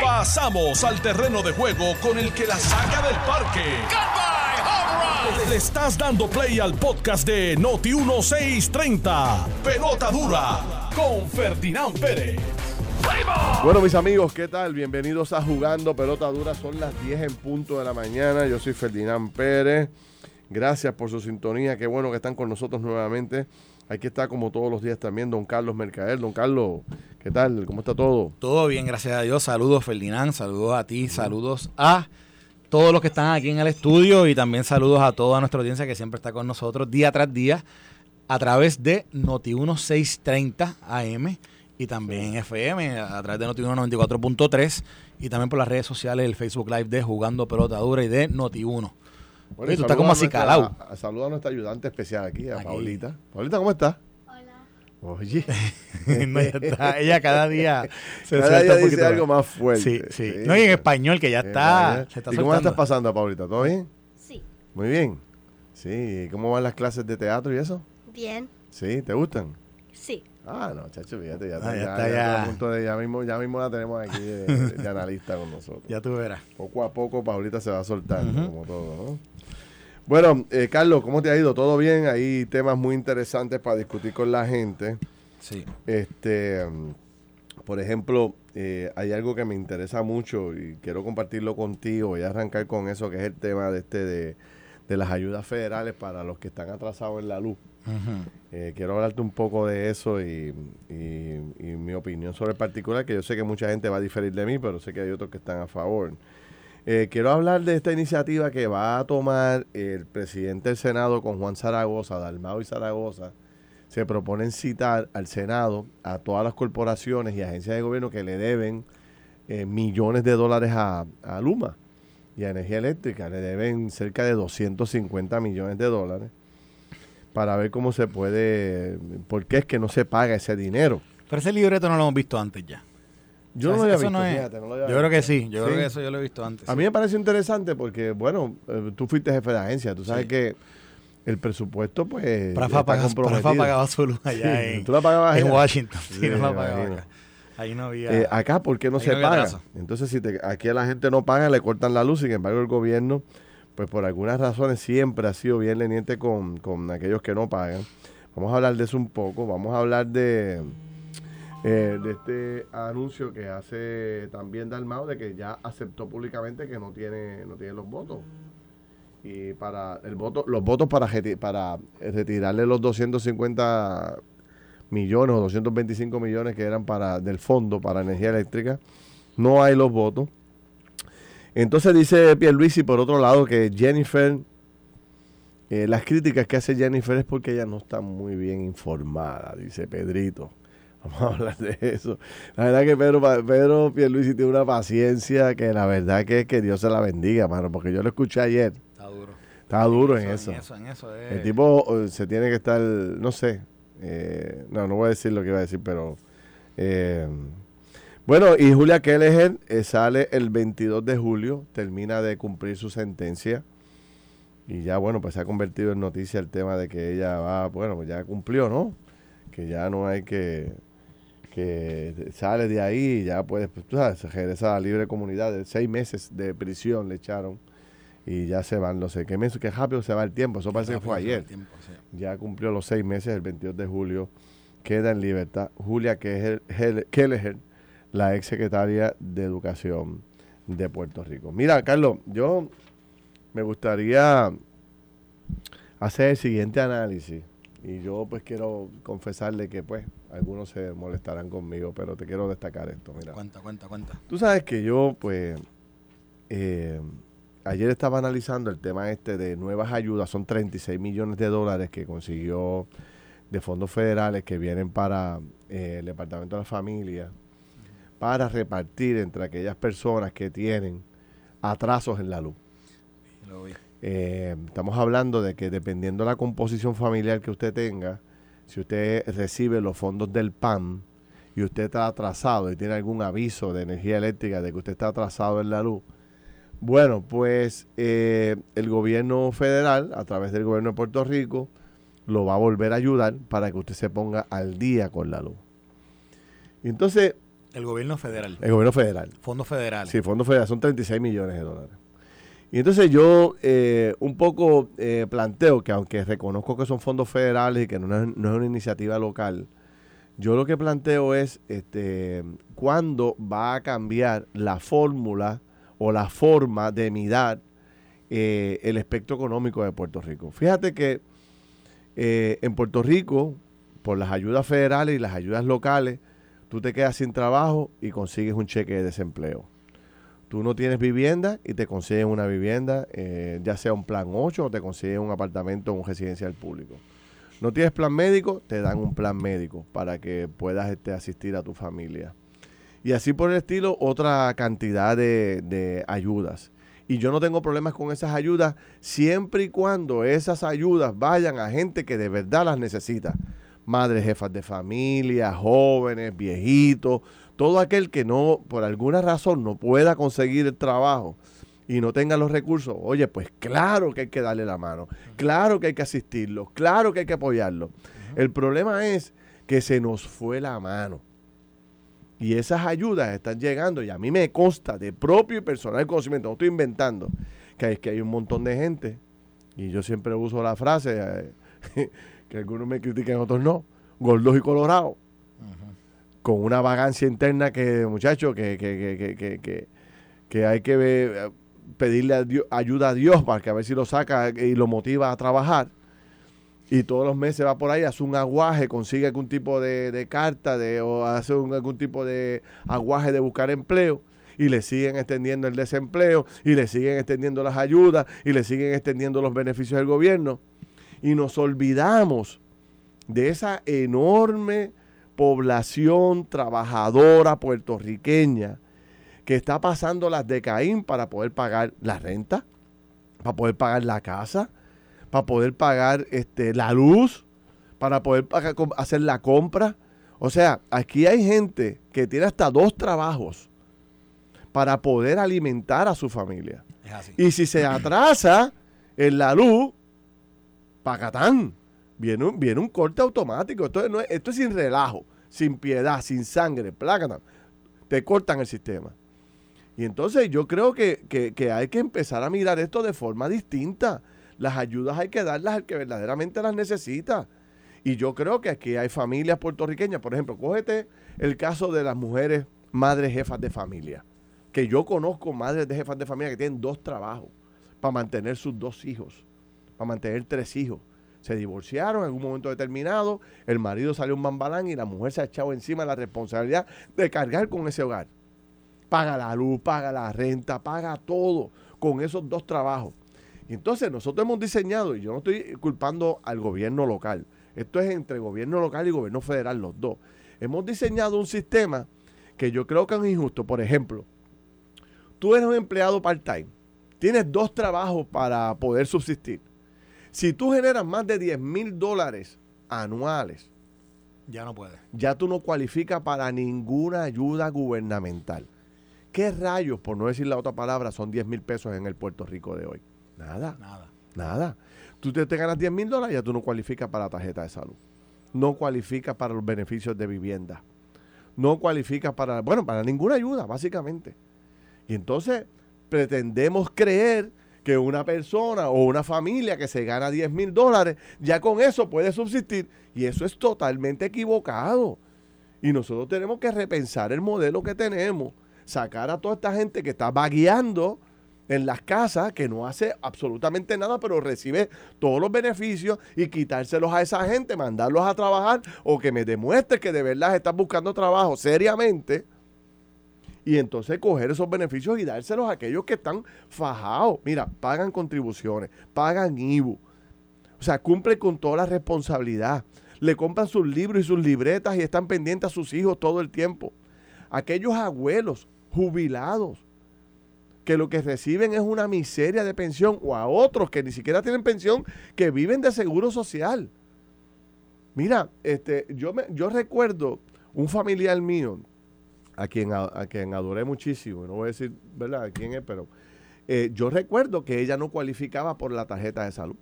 Pasamos al terreno de juego con el que la saca del parque. Le estás dando play al podcast de Noti 1630. Pelota dura con Ferdinand Pérez. Bueno, mis amigos, ¿qué tal? Bienvenidos a Jugando Pelota Dura. Son las 10 en punto de la mañana. Yo soy Ferdinand Pérez. Gracias por su sintonía. Qué bueno que están con nosotros nuevamente. Aquí está como todos los días también don Carlos Mercader. Don Carlos, ¿qué tal? ¿Cómo está todo? Todo bien, gracias a Dios. Saludos Ferdinand, saludos a ti, saludos a todos los que están aquí en el estudio y también saludos a toda nuestra audiencia que siempre está con nosotros día tras día a través de Noti 1630 AM y también FM a través de Noti 94.3 y también por las redes sociales, el Facebook Live de Jugando Pelota Dura y de Noti 1. Bueno, Oye, y tú estás como así calado. Saluda a nuestra ayudante especial aquí, a Aquí. Paulita. Paulita, ¿cómo está? Oye, No, ella, está- ella cada día se cada suelta día un dice poquito algo más fuerte. Sí, sí. No, y en español, que ya está. vaya. Se está ¿Y cómo la estás pasando, Paulita? ¿Todo bien? Sí. Muy bien. Sí, ¿cómo van las clases de teatro y eso? Bien. Sí, ¿te gustan? Sí. Ah, no, chacho, fíjate, ya, Ah, ya ya, está, ya punto de- ya mismo, ya mismo la tenemos aquí de, de analista con nosotros. Ya tú verás. Poco a poco Paulita se va soltando, Ujú. como todo, ¿no? Bueno, eh, Carlos, ¿cómo te ha ido? ¿Todo bien? Hay temas muy interesantes para discutir con la gente. Sí. Este, por ejemplo, eh, hay algo que me interesa mucho y quiero compartirlo contigo. Voy a arrancar con eso, que es el tema de este de, de las ayudas federales para los que están atrasados en la luz. Eh, quiero hablarte un poco de eso y, y- y mi opinión sobre el particular, que yo sé que mucha gente va a diferir de mí, pero sé que hay otros que están a favor. Eh, quiero hablar de esta iniciativa que va a tomar el presidente del Senado con Juan Zaragoza, Dalmao y Zaragoza. Se proponen citar al Senado a todas las corporaciones y agencias de gobierno que le deben eh, millones de dólares a, a Luma y a Energía Eléctrica. Le deben cerca de 250 millones de dólares para ver cómo se puede, por qué es que no se paga ese dinero. Pero ese libreto no lo hemos visto antes ya. Yo O no lo había visto, no es- fíjate, no lo había Yo creo que sí, yo creo que eso yo lo he visto antes. A sí. mí me parece interesante porque, bueno, eh, tú fuiste jefe de agencia, tú sabes Sí. que el presupuesto, pues, Prafa está pagaba, comprometido. Prafa pagaba su luz allá Sí, en, ¿Tú la pagabas en allá? Washington. Sí, Sí, no la pagaba acá. Ahí no había... Eh, acá, ¿por qué no se no paga? trazo. Entonces, si te- aquí a la gente no paga, le cortan la luz. Sin embargo, el gobierno, pues por algunas razones, siempre ha sido bien leniente con, con aquellos que no pagan. Vamos a hablar de eso un poco. Vamos a hablar de, eh, de este anuncio que hace también Dalmau de que ya aceptó públicamente que no tiene, no tiene los votos. Y para el voto, los votos para, reti- para retirarle los 250 millones o 225 millones que eran para del fondo para energía eléctrica. No hay los votos. Entonces dice Pierluisi por otro lado que Jennifer, eh, las críticas que hace Jennifer es porque ella no está muy bien informada, dice Pedrito. Vamos a hablar de eso. La verdad que Pedro, Pedro Pierluisi tiene una paciencia que la verdad que, que Dios se la bendiga, mano, porque yo lo escuché ayer. Está duro. Estaba duro en eso. En eso, en eso es... El tipo eh, se tiene que estar, no sé, eh, no, no voy a decir lo que iba a decir, pero... eh, bueno, y Julia Kelleher eh, sale el 22 de julio, termina de cumplir su sentencia y ya, bueno, pues se ha convertido en noticia el tema de que ella va, bueno, pues ya cumplió, ¿no? Que ya no hay que, que sale de ahí y ya puede, pues, tú sabes, regresa a la libre comunidad, de seis meses de prisión le echaron y ya se van, no sé, qué, mes- qué rápido se va el tiempo, eso parece que fue ayer. tiempo, sí. ya cumplió los seis meses, el 22 de julio, queda en libertad Julia Kelleher, la ex secretaria de Educación de Puerto Rico. Mira, Carlos, yo me gustaría hacer el siguiente análisis y yo pues quiero confesarle que pues algunos se molestarán conmigo, pero te quiero destacar esto, mira. Cuenta, cuenta, cuenta. Tú sabes que yo, pues, eh, ayer estaba analizando el tema este de nuevas ayudas, son 36 millones de dólares que consiguió de fondos federales que vienen para eh, el Departamento de la Familia, para repartir entre aquellas personas que tienen atrasos en la luz. Lo vi. Eh, estamos hablando de que dependiendo de la composición familiar que usted tenga, si usted recibe los fondos del PAN y usted está atrasado y tiene algún aviso de energía eléctrica de que usted está atrasado en la luz, bueno, pues eh, el gobierno federal, a través del gobierno de Puerto Rico, lo va a volver a ayudar para que usted se ponga al día con la luz. Y entonces, El gobierno federal. El gobierno federal. Fondos federales. Sí, fondos federales. Son 36 millones de dólares. Y entonces yo eh, un poco eh, planteo que aunque reconozco que son fondos federales y que no es, no es una iniciativa local, yo lo que planteo es este, cuándo va a cambiar la fórmula o la forma de mirar eh, el espectro económico de Puerto Rico. Fíjate que en Puerto Rico, por las ayudas federales y las ayudas locales, tú te quedas sin trabajo y consigues un cheque de desempleo. Tú no tienes vivienda y te consiguen una vivienda, eh, ya sea un plan 8 o te consiguen un apartamento en un residencial público. No tienes plan médico, te dan un plan médico para que puedas este, asistir a tu familia. Y así por el estilo, otra cantidad de, de ayudas. Y yo no tengo problemas con esas ayudas siempre y cuando esas ayudas vayan a gente que de verdad las necesita. Madres, jefas de familia, jóvenes, viejitos, todo aquel que no, por alguna razón, no pueda conseguir el trabajo y no tenga los recursos, oye, pues claro que hay que darle la mano, claro que hay que asistirlo, claro que hay que apoyarlo. El problema es que se nos fue la mano. Y esas ayudas están llegando, y a mí me consta de propio y personal conocimiento, no estoy inventando, que es que hay un montón de gente, y yo siempre uso la frase, eh, que algunos me critican, otros no, gordos y colorados, con una vagancia interna que, muchachos, que, que, que, que, hay que eh, pedirle ayuda a Dios para que a ver si lo saca y lo motiva a trabajar. Y todos los meses va por ahí, hace un aguaje, consigue algún tipo de, carta de, o hace algún tipo de aguaje de buscar empleo y le siguen extendiendo el desempleo y le siguen extendiendo las ayudas y le siguen extendiendo los beneficios del gobierno. Y nos olvidamos de esa enorme población trabajadora puertorriqueña que está pasando las de Caín para poder pagar la renta, para poder pagar la casa, para poder pagar este, la luz, para poder hacer la compra. O sea, aquí hay gente que tiene hasta dos trabajos para poder alimentar a su familia. Y si se atrasa en la luz, pacatán viene un, viene un corte automático. Esto, no es, esto es sin relajo, sin piedad, sin sangre, plácata. Te cortan el sistema. Y entonces yo creo que, que, hay que empezar a mirar esto de forma distinta. Las ayudas hay que darlas al que verdaderamente las necesita. Y yo creo que aquí hay familias puertorriqueñas, por ejemplo, cógete el caso de las mujeres madres jefas de familia, que yo conozco madres de jefas de familia que tienen dos trabajos para mantener sus dos hijos, para mantener tres hijos se divorciaron en algún momento determinado, el marido salió un bambalán y la mujer se ha echado encima la responsabilidad de cargar con ese hogar. Paga la luz, paga la renta, paga todo con esos dos trabajos. Y entonces nosotros hemos diseñado, y yo no estoy culpando al gobierno local, esto es entre gobierno local y gobierno federal, los dos. Hemos diseñado un sistema que yo creo que es injusto. Por ejemplo, tú eres un empleado part-time, tienes dos trabajos para poder subsistir si tú generas más de 10 mil dólares anuales, ya no puedes. Ya tú no cualificas para ninguna ayuda gubernamental. ¿Qué rayos, por no decir la otra palabra, son 10 mil pesos en el Puerto Rico de hoy? Nada. Nada. Nada. Tú te, ganas 10 mil dólares, ya tú no cualificas para la tarjeta de salud. No cualificas para los beneficios de vivienda. No cualificas para, bueno, para ninguna ayuda, básicamente. Y entonces pretendemos creer que una persona o una familia que se gana 10 mil dólares, ya con eso puede subsistir. Y eso es totalmente equivocado. Y nosotros tenemos que repensar el modelo que tenemos, sacar a toda esta gente que está vagueando en las casas, que no hace absolutamente nada, pero recibe todos los beneficios y quitárselos a esa gente, mandarlos a trabajar o que me demuestre que de verdad están buscando trabajo seriamente y entonces coger esos beneficios y dárselos a aquellos que están fajados. Mira, pagan contribuciones, pagan IBU. O sea, cumplen con toda la responsabilidad. Le compran sus libros y sus libretas y están pendientes a sus hijos todo el tiempo. Aquellos abuelos jubilados que lo que reciben es una miseria de pensión o a otros que ni siquiera tienen pensión que viven de seguro social. Mira, este, yo, me, yo recuerdo un familiar mío a quien, a, quien adoré muchísimo, no voy a decir, ¿verdad?, quién es, pero eh, yo recuerdo que ella no cualificaba por la tarjeta de salud.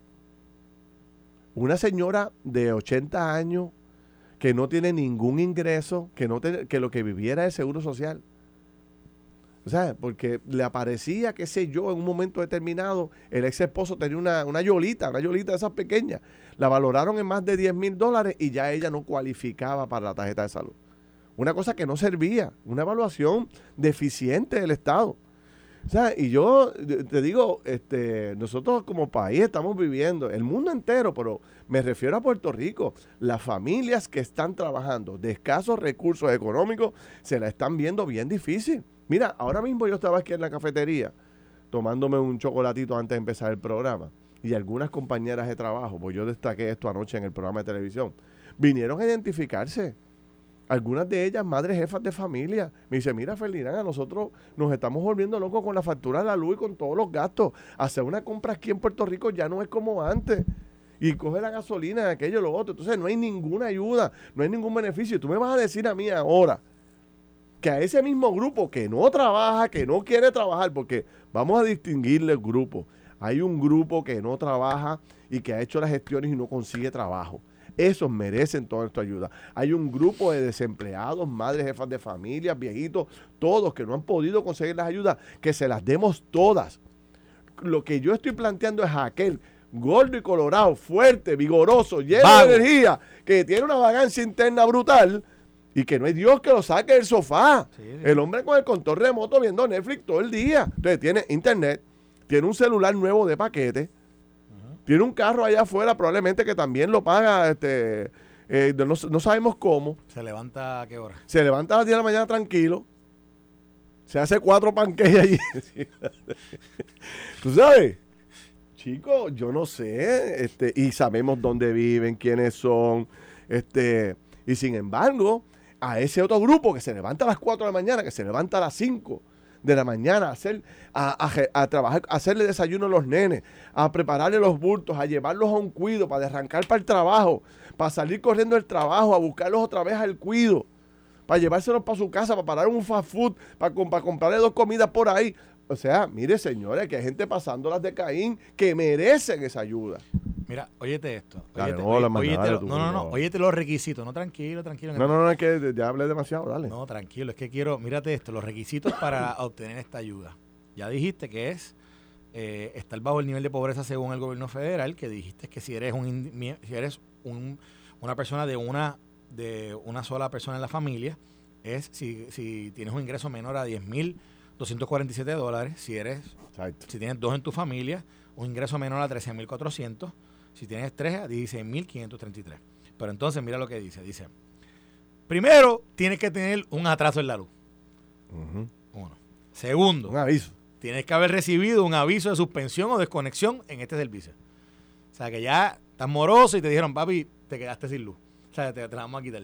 Una señora de 80 años que no tiene ningún ingreso, que, no que lo que viviera es seguro social. O sea, porque le aparecía, qué sé yo, en un momento determinado, el ex esposo tenía una, una yolita, una yolita de esas pequeñas. La valoraron en más de 10 mil dólares y ya ella no cualificaba para la tarjeta de salud. Una cosa que no servía, una evaluación deficiente del Estado. O sea, y yo te digo, este, nosotros como país estamos viviendo, el mundo entero, pero me refiero a Puerto Rico, las familias que están trabajando de escasos recursos económicos se la están viendo bien difícil. Mira, ahora mismo yo estaba aquí en la cafetería tomándome un chocolatito antes de empezar el programa y algunas compañeras de trabajo, pues yo destaqué esto anoche en el programa de televisión, vinieron a identificarse algunas de ellas madres jefas de familia. Me dice, mira Ferdinand, a nosotros nos estamos volviendo locos con la factura de la luz y con todos los gastos. Hacer una compra aquí en Puerto Rico ya no es como antes. Y coge la gasolina, aquello, lo otro. Entonces no hay ninguna ayuda, no hay ningún beneficio. Tú me vas a decir a mí ahora que a ese mismo grupo que no trabaja, que no quiere trabajar, porque vamos a distinguirle el grupo. Hay un grupo que no trabaja y que ha hecho las gestiones y no consigue trabajo. Esos merecen toda nuestra ayuda. Hay un grupo de desempleados, madres, jefas de familia, viejitos, todos que no han podido conseguir las ayudas, que se las demos todas. Lo que yo estoy planteando es aquel gordo y colorado, fuerte, vigoroso, lleno de energía, que tiene una vagancia interna brutal y que no hay Dios que lo saque del sofá. El hombre con el control remoto viendo Netflix todo el día. Entonces tiene internet, tiene un celular nuevo de paquete, tiene un carro allá afuera, probablemente que también lo paga, este, eh, no, sabemos cómo. ¿Se levanta a qué hora? Se levanta a las 10 de la mañana tranquilo. Se hace cuatro panqueques allí. ¿Tú sabes? Chicos, yo no sé. Este, y sabemos dónde viven, quiénes son. Este, y sin embargo, a ese otro grupo que se levanta a las 4 de la mañana, que se levanta a las 5, de la mañana, a, hacer, a, trabajar, a hacerle desayuno a los nenes, a prepararle los bultos, a llevarlos a un cuido para arrancar para el trabajo, para salir corriendo del trabajo, a buscarlos otra vez al cuido, para llevárselos para su casa, para parar un fast food, para, para comprarle dos comidas por ahí. O sea, mire señores, que hay gente pasando las de Caín que merecen esa ayuda. Mira, óyete esto. no, no, no, no, óyete los requisitos. No, tranquilo, tranquilo. No, no, no, es que ya hablé demasiado, dale. No, tranquilo, es que quiero, mírate esto, los requisitos para obtener esta ayuda. Ya dijiste que es eh, estar bajo el nivel de pobreza según el gobierno federal, que dijiste que si eres un si eres un, una persona de una de una sola persona en la familia, es si, si tienes un ingreso menor a 10 mil 247 dólares, si eres si tienes dos en tu familia, un ingreso menor a 13.400 si tienes tres, a 16.533. Pero entonces mira lo que dice. Dice, primero, tienes que tener un atraso en la luz. Uno. Segundo, un aviso. Tienes que haber recibido un aviso de suspensión o desconexión en este servicio. O sea, que ya estás moroso y te dijeron, papi, te quedaste sin luz. O sea, te, la vamos a quitar.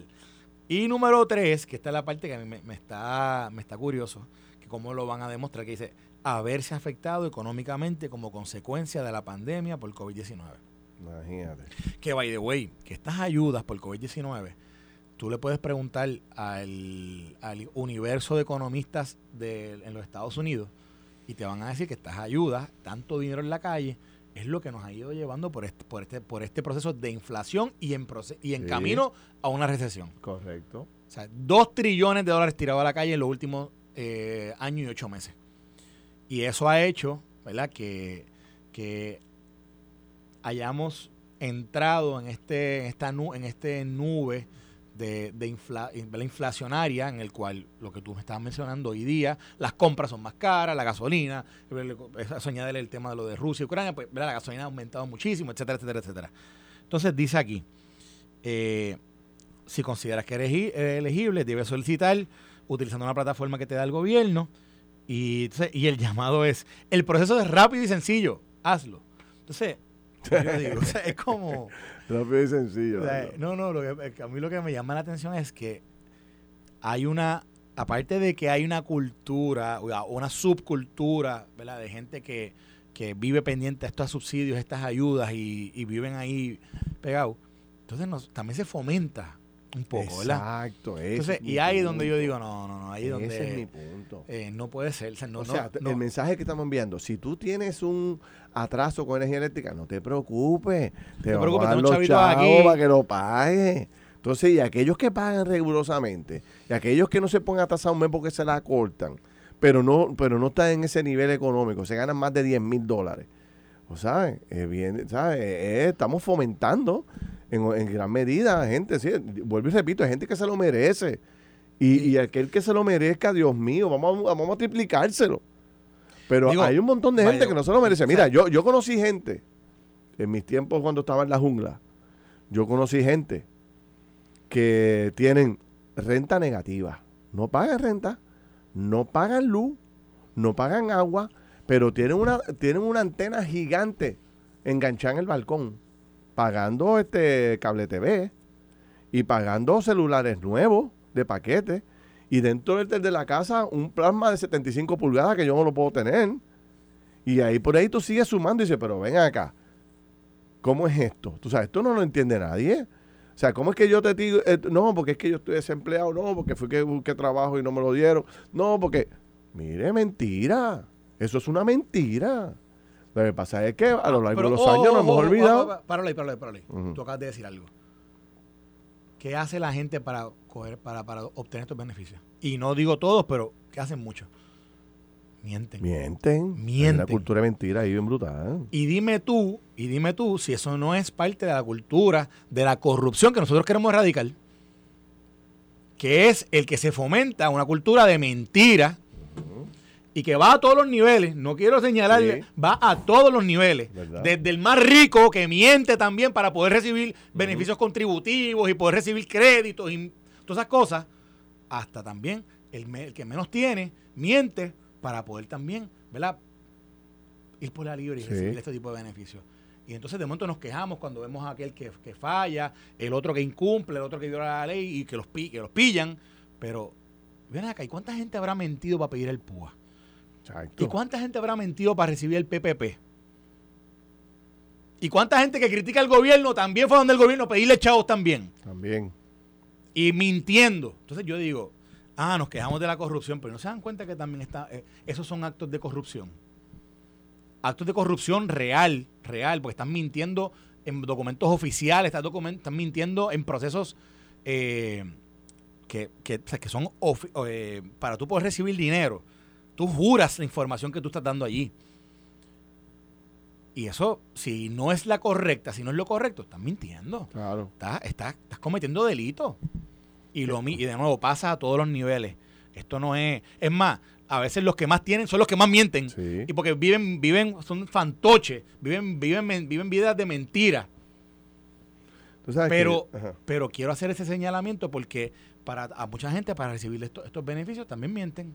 Y número tres, que esta es la parte que a mí me, está, me está curioso, que cómo lo van a demostrar, que dice, haberse afectado económicamente como consecuencia de la pandemia por COVID-19. Imagínate. Que, by the way, que estas ayudas por COVID-19, tú le puedes preguntar al, universo de economistas de, en los Estados Unidos y te van a decir que estas ayudas, tanto dinero en la calle, es lo que nos ha ido llevando por este, por este, por este proceso de inflación y en, y en camino a una recesión. Correcto. O sea, dos trillones de dólares tirados a la calle en los últimos eh, años y ocho meses. Y eso ha hecho, ¿verdad?, que, que hayamos entrado en este, esta en este nube de, de inflacionaria en el cual lo que tú me estabas mencionando hoy día, las compras son más caras, la gasolina, eso el tema de lo de Rusia y Ucrania, pues la gasolina ha aumentado muchísimo, etcétera, etcétera, etcétera. Entonces dice aquí, eh, si consideras que eres elegible, debes solicitar utilizando una plataforma que te da el gobierno y, y el llamado es, el proceso es rápido y sencillo, hazlo. Entonces, es como... Rápido y sencillo. no, no, lo que, a mí lo que me llama la atención es que hay una, aparte de que hay una cultura, una subcultura, ¿verdad? De gente que, vive pendiente de estos subsidios, estas ayudas y, viven ahí pegados. Entonces también se fomenta un poco, ¿verdad? Exacto, Entonces, y ahí es donde yo digo, no, no, no, ahí donde... Ese es mi punto. Eh, no puede ser. O sea, el mensaje que estamos enviando, si tú tienes un atraso con energía eléctrica, no te preocupes. Te, te preocupes, los chavos aquí. para que lo pagues. Entonces, y aquellos que pagan rigurosamente, y aquellos que no se pongan a tasar un mes porque se la cortan, pero no, pero no están en ese nivel económico, se ganan más de 10 mil dólares. O sabes, bien, ¿sabes? estamos fomentando en, gran medida gente, sí, vuelvo y repito, hay gente que se lo merece. Y, aquel que se lo merezca, Dios mío, vamos, vamos a triplicárselo. Pero hay un montón de gente que no se lo merece. Mira, yo, yo conocí gente, en mis tiempos cuando estaba en la jungla, yo conocí gente que tienen renta negativa. No pagan renta, no pagan luz, no pagan agua, pero tienen una, tienen una antena gigante enganchada en el balcón, pagando este cable TV y pagando celulares nuevos de paquete. Y dentro del de la casa, un plasma de 75 pulgadas que yo no lo puedo tener. Y ahí por ahí tú sigues sumando y dices, pero ven acá, ¿cómo es esto? Tú sabes, esto no lo entiende nadie. O sea, ¿cómo es que yo te digo, eh, no, porque es que yo estoy desempleado, no, porque fui que busqué trabajo y no me lo dieron, no, porque, mire, mentira, eso es una mentira. Lo que pasa es que a lo largo de los años nos hemos olvidado. Párale, párale, párale. Tú acabas de decir algo. ¿Qué hace la gente para, coger, para, para obtener estos beneficios? Y no digo todos, pero ¿qué hacen muchos? Mienten. Mienten. Mienten. Una cultura de mentira ahí bien brutal. Y dime tú, y dime tú si eso no es parte de la cultura de la corrupción que nosotros queremos erradicar. Que es el que se fomenta una cultura de mentira y que va a todos los niveles. No quiero señalarle, va a todos los niveles. Desde el más rico que miente también para poder recibir beneficios contributivos y poder recibir créditos y todas esas cosas, hasta también el, el que menos tiene miente para poder también, ¿verdad? Ir por la libre y recibir este tipo de beneficios. Y entonces de momento nos quejamos cuando vemos a aquel que, falla, el otro que incumple, el otro que viola la ley y que los, que los pillan. Pero, ven acá, ¿y cuánta gente habrá mentido para pedir el PUA? ¿Y cuánta gente habrá mentido para recibir el PPP? ¿Y cuánta gente que critica al gobierno también fue donde el gobierno pedirle chavos también? También. Y mintiendo. Entonces yo digo, ah, nos quejamos de la corrupción, pero no se dan cuenta que también está, eh, esos son actos de corrupción. Actos de corrupción real, real, porque están mintiendo en documentos oficiales, están, mintiendo en procesos eh, que, que, son eh, para tú poder recibir dinero. Tú juras la información que tú estás dando allí. Y eso, si no es la correcta, si no es lo correcto, estás mintiendo. Claro. Estás, estás, estás cometiendo delito. Y, lo, y de nuevo, pasa a todos los niveles. Esto no es... Es más, a veces los que más tienen son los que más mienten. Y porque viven, viven, son fantoches, viven, viven, viven vidas de mentira. Pero, pero quiero hacer ese señalamiento porque para a mucha gente para recibir estos, estos beneficios también mienten.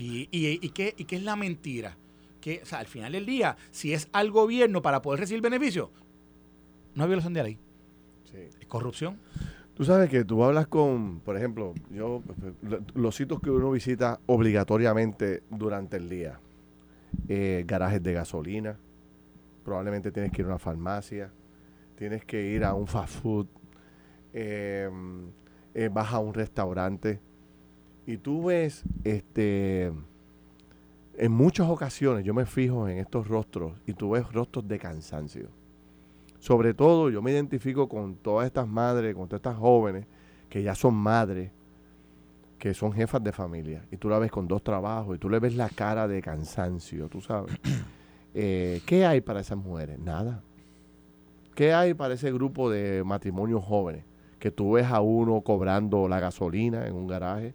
¿Y, y, y, qué, ¿Y qué es la mentira? Que, o sea, al final del día, si es al gobierno para poder recibir beneficios, no hay violación de la ley. Es corrupción. Tú sabes que tú hablas con, por ejemplo, yo los sitios que uno visita obligatoriamente durante el día, eh, garajes de gasolina, probablemente tienes que ir a una farmacia, tienes que ir a un fast food, em, eh, vas a un restaurante y tú ves, este, en muchas ocasiones yo me fijo en estos rostros y tú ves rostros de cansancio sobre todo yo me identifico con todas estas madres, con todas estas jóvenes que ya son madres, que son jefas de familia, y tú la ves con dos trabajos, y tú le ves la cara de cansancio, tú sabes. Eh, ¿Qué hay para esas mujeres? Nada. ¿Qué hay para ese grupo de matrimonios jóvenes? Que tú ves a uno cobrando la gasolina en un garaje,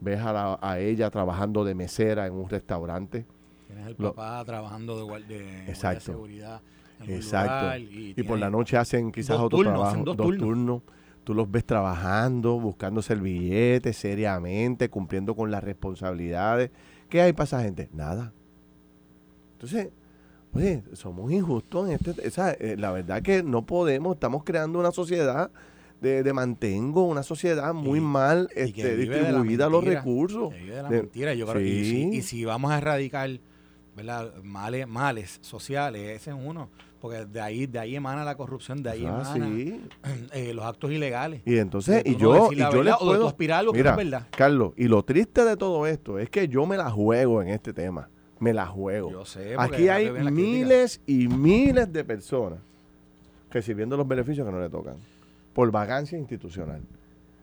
ves a, a ella trabajando de mesera en un restaurante. Tienes el papá trabajando de, de, de seguridad Exacto. y, por la noche hacen quizás otro trabajo, dos, turnos. Tú los ves trabajando, buscando billetes seriamente, cumpliendo con las responsabilidades. ¿Qué hay para esa gente? Nada. Entonces, oye, somos injustos en este. Eh, la verdad que no podemos, estamos creando una sociedad de, mantengo, una sociedad muy mal este, distribuida los recursos. y, si, vamos a erradicar ¿verdad? Males, males sociales, ese es uno porque de ahí de ahí emana la corrupción, de ahí ah, eh, los actos ilegales. Y entonces, y yo, y yo les puedo, mira, verdad. Carlos, y lo triste de todo esto es que yo me la juego en este tema, me la juego. Yo sé, Aquí hay miles y miles de personas recibiendo los beneficios que no le tocan. Por vagancia institucional.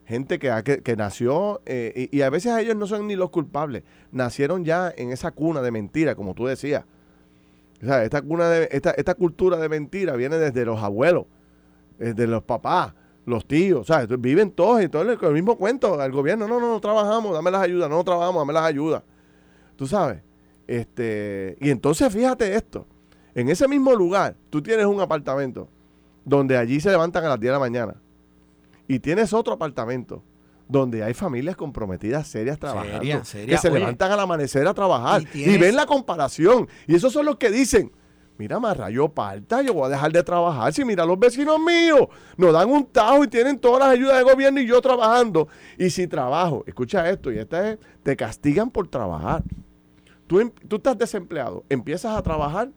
Gente que, que, nació, eh, y, a veces ellos no son ni los culpables, nacieron ya en esa cuna de mentira, como tú decías. O sea, esta, cuna de, esta, esta cultura de mentira viene desde los abuelos, desde los papás, los tíos, entonces viven todos y todo el, el mismo cuento al gobierno, no, no, no trabajamos, dame las ayudas, no, no trabajamos, dame las ayudas. Tú sabes, este, y entonces fíjate esto, en ese mismo lugar tú tienes un apartamento donde allí se levantan a las 10 de la mañana y tienes otro apartamento donde hay familias comprometidas serias trabajando Seria, seria. que se Oye. levantan al amanecer a trabajar Y ven la comparación y esos son los que dicen mira Marra, yo parta, yo voy a dejar de trabajar si mira los vecinos míos nos dan un tajo y tienen todas las ayudas de gobierno y yo trabajando y si trabajo, escucha esto y esta es, te castigan por trabajar tú, em- tú estás desempleado, empiezas a trabajar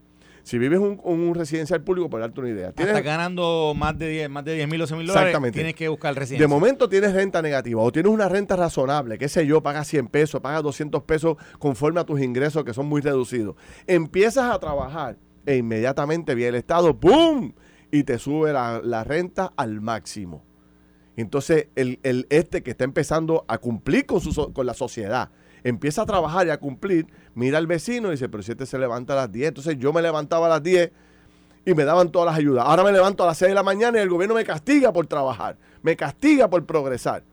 si vives un, un residencial público, por darte una idea. tienes- Estás ganando más de 10 más de 10 mil o 12 mil dólares. Exactamente. Tienes que buscar residencia. De momento tienes renta negativa o tienes una renta razonable, qué sé yo, pagas 100 pesos, pagas 200 pesos conforme a tus ingresos que son muy reducidos. Empiezas a trabajar e inmediatamente viene el Estado, ¡boom! Y te sube la, la renta al máximo. Entonces, el, el este que está empezando a cumplir con, su, con la sociedad, empieza a trabajar y a cumplir, mira al vecino y dice, pero si este se levanta a las 10, entonces yo me levantaba a las 10 y me daban todas las ayudas. Ahora me levanto a las 6 de la mañana y el gobierno me castiga por trabajar, me castiga por progresar.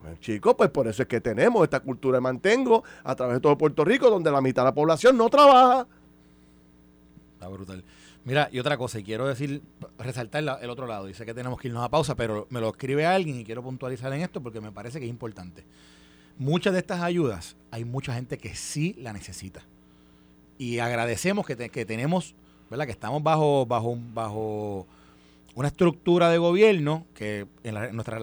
Bueno, chicos, pues por eso es que tenemos esta cultura de mantengo a través de todo Puerto Rico, donde la mitad de la población no trabaja. Está brutal. Mira, y otra cosa, y quiero decir, resaltar el otro lado. Dice que tenemos que irnos a pausa, pero me lo escribe alguien y quiero puntualizar en esto porque me parece que es importante. Muchas de estas ayudas, hay mucha gente que sí la necesita. Y agradecemos que, te- que tenemos, ¿verdad? Que estamos bajo, bajo, bajo una estructura de gobierno que en, la- en nuestra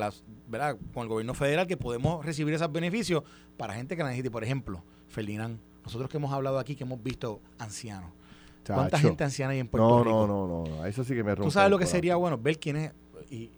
¿verdad? Con el gobierno federal que podemos recibir esos beneficios para gente que la necesite. Por ejemplo, Ferdinand, nosotros que hemos hablado aquí, que hemos visto ancianos. ¿Cuánta gente anciana hay en Puerto No, Rico? no, no, no, eso sí que me rompe Tú sabes lo que sería bueno ver quiénes y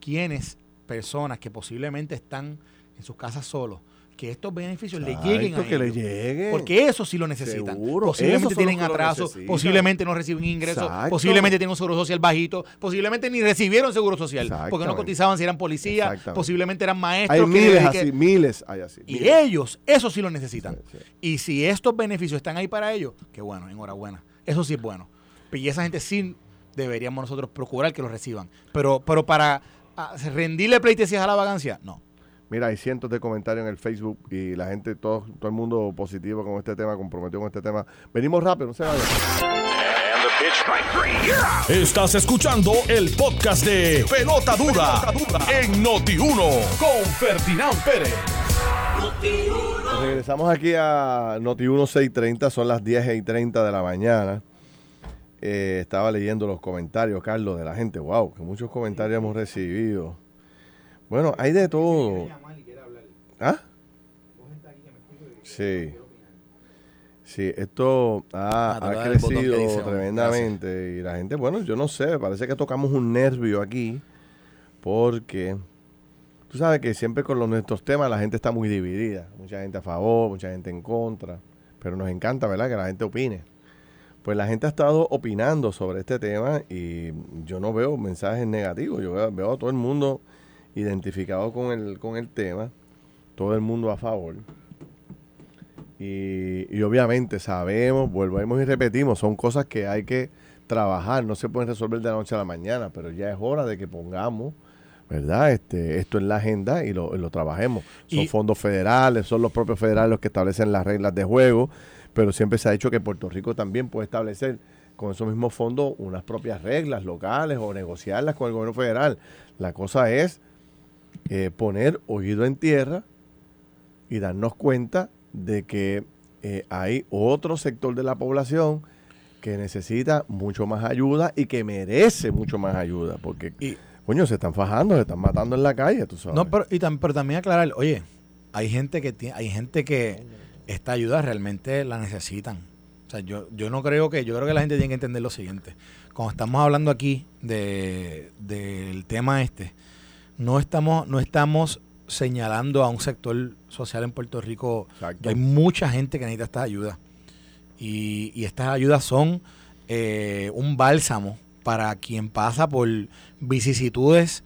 quiénes personas que posiblemente están en sus casas solos, que estos beneficios le lleguen a le ellos. lleguen. Porque eso sí lo necesitan. Seguro, posiblemente tienen los que lo atraso, necesitan. posiblemente no reciben ingresos, Exacto. posiblemente tienen un seguro social bajito, posiblemente ni recibieron seguro social, porque no cotizaban si eran policías, posiblemente eran maestros. Hay miles que- así, miles hay así. y miles. ellos, eso sí lo necesitan. Sí, sí. Y si estos beneficios están ahí para ellos, qué bueno, enhorabuena. Eso sí es bueno. Y esa gente sí deberíamos nosotros procurar que lo reciban. Pero, pero para ah, rendirle pleitesías a la vagancia, no. Mira, hay cientos de comentarios en el Facebook y la gente, todo, todo el mundo positivo con este tema, comprometido con este tema. Venimos rápido, no se vayan. Estás escuchando el podcast de Pelota Dura, en Noti1 con Ferdinand Pérez. Regresamos aquí a Noti 1630, son las 10 y 30 de la mañana. Eh, estaba leyendo los comentarios, Carlos, de la gente. Wow, que muchos comentarios hemos recibido. Bueno, hay de todo. ¿Ah? Sí. Sí, esto ha, Ah, ha crecido dice, tremendamente. Y la gente, bueno, yo no sé, parece que tocamos un nervio aquí. Porque tú sabes que siempre con los, nuestros temas la gente está muy dividida. Mucha gente a favor, mucha gente en contra. Pero nos encanta, ¿verdad? Que la gente opine. Pues la gente ha estado opinando sobre este tema y yo no veo mensajes negativos. Yo veo, veo a todo el mundo identificado con el, con el tema. Todo el mundo a favor. Y, y obviamente sabemos, volvemos y repetimos, son cosas que hay que trabajar, no se pueden resolver de la noche a la mañana, pero ya es hora de que pongamos, ¿verdad? Este, esto en la agenda y lo, lo trabajemos. Son Y- fondos federales, son los propios federales los que establecen las reglas de juego, pero siempre se ha dicho que Puerto Rico también puede establecer con esos mismos fondos unas propias reglas locales o negociarlas con el gobierno federal. La cosa es eh, poner oído en tierra y darnos cuenta de que eh, hay otro sector de la población que necesita mucho más ayuda y que merece mucho más ayuda, porque, Y- coño, se están fajando, se están matando en la calle, tú sabes. No, pero, y tam- pero también aclarar, oye, hay gente que hay gente que esta ayuda realmente la necesitan. O sea, yo, yo no creo que, yo creo que la gente tiene que entender lo siguiente. Cuando estamos hablando aquí de, del tema este, no estamos, no estamos señalando a un sector social en Puerto Rico. Exacto. Hay mucha gente que necesita estas ayudas. Y, y estas ayudas son eh, un bálsamo para quien pasa por vicisitudes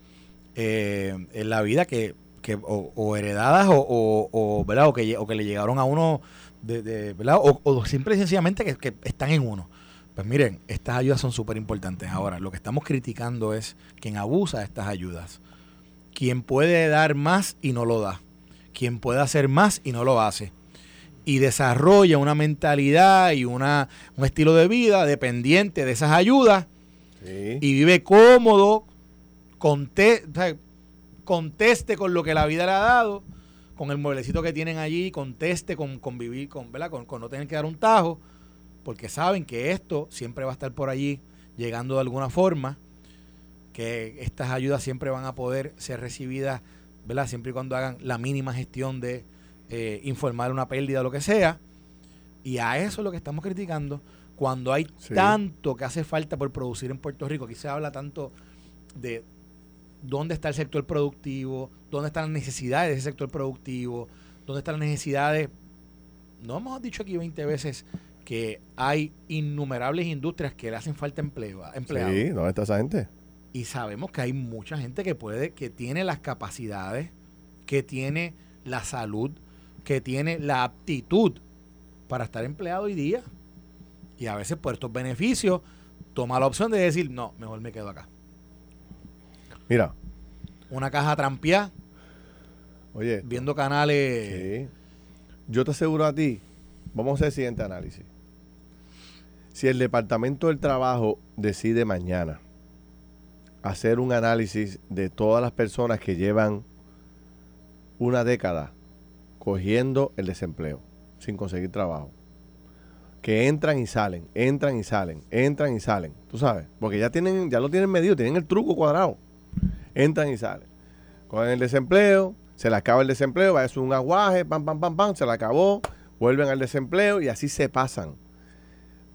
eh, en la vida que, que o, heredadas o, o, ¿verdad? O, que, o que le llegaron a uno de, ¿verdad? O, o simple y sencillamente que, que están en uno. Pues miren, estas ayudas son súper importantes. Ahora, lo que estamos criticando es quien abusa de estas ayudas. Quien puede dar más y no lo da. Quien puede hacer más y no lo hace. Y desarrolla una mentalidad y una, un estilo de vida dependiente de esas ayudas. Y vive cómodo, conteste, conteste con lo que la vida le ha dado, con el mueblecito que tienen allí, conteste con, con vivir, con, ¿verdad? Con, con no tener que dar un tajo porque saben que esto siempre va a estar por allí llegando de alguna forma, que estas ayudas siempre van a poder ser recibidas, ¿verdad? Siempre y cuando hagan la mínima gestión de eh, informar una pérdida o lo que sea. Y a eso es lo que estamos criticando. Cuando hay tanto que hace falta por producir en Puerto Rico, aquí se habla tanto de dónde está el sector productivo, dónde están las necesidades de ese sector productivo, dónde están las necesidades. No hemos dicho aquí 20 veces que hay innumerables industrias que le hacen falta empleo, empleados. Sí, ¿dónde está esa gente? Y sabemos que hay mucha gente que puede, que tiene las capacidades, que tiene la salud, que tiene la aptitud para estar empleado hoy día. Y a veces por estos beneficios toma la opción de decir, no, mejor me quedo acá. Mira. Una caja trampeada. Oye. Viendo canales. Sí. Yo te aseguro a ti, vamos a hacer el siguiente análisis. Si el Departamento del Trabajo decide mañana hacer un análisis de todas las personas que llevan una década cogiendo el desempleo sin conseguir trabajo, que entran y salen, entran y salen, entran y salen, tú sabes, porque ya tienen, ya lo tienen medido, tienen el truco cuadrado, entran y salen, cogen el desempleo, se le acaba el desempleo, va a ser un aguaje, pam, pam, pam, pam, se le acabó, vuelven al desempleo y así se pasan.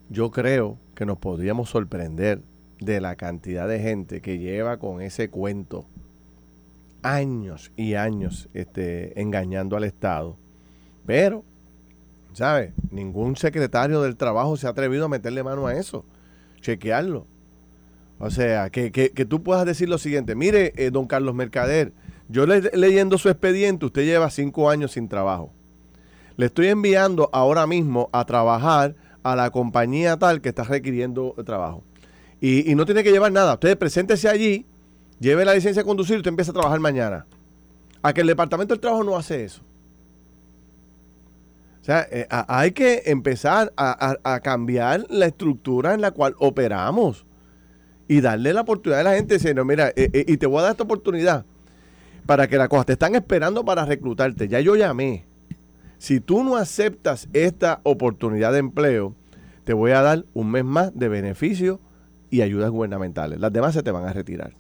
Yo creo que nos podríamos sorprender de la cantidad de gente que lleva con ese cuento años y años este, engañando al Estado. Pero, ¿sabes? Ningún secretario del trabajo se ha atrevido a meterle mano a eso, chequearlo. O sea, que, que, tú puedas decir lo siguiente, mire, eh, don Carlos Mercader, yo le, leyendo su expediente, usted lleva cinco años sin trabajo. Le estoy enviando ahora mismo a trabajar a la compañía tal que está requiriendo trabajo. Y, no tiene que llevar nada. Usted preséntese allí, lleve la licencia de conducir y usted empieza a trabajar mañana. A que el Departamento del Trabajo no hace eso. O sea, eh, hay que empezar a, cambiar la estructura en la cual operamos y darle la oportunidad a la gente diciendo, mira, eh, eh, y te voy a dar esta oportunidad para que la cosa, te están esperando para reclutarte. Ya yo llamé si tú no aceptas esta oportunidad de empleo, te voy a dar un mes más de beneficio y ayudas gubernamentales. Las demás se te van a retirar.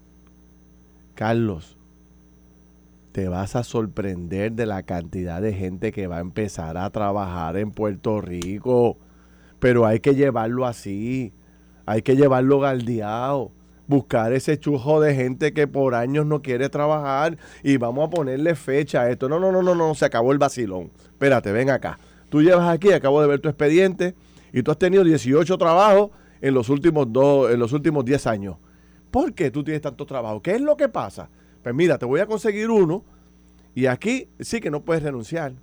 Carlos, te vas a sorprender de la cantidad de gente que va a empezar a trabajar en Puerto Rico. Pero hay que llevarlo así. Hay que llevarlo galdeado buscar ese chujo de gente que por años no quiere trabajar y vamos a ponerle fecha a esto. No, no, no, no, no, se acabó el vacilón. Espérate, ven acá. Tú llevas aquí, acabo de ver tu expediente y tú has tenido 18 trabajos en los últimos dos, en los últimos 10 años. ¿Por qué tú tienes tanto trabajo? ¿Qué es lo que pasa? Pues mira, te voy a conseguir uno y aquí sí que no puedes renunciar.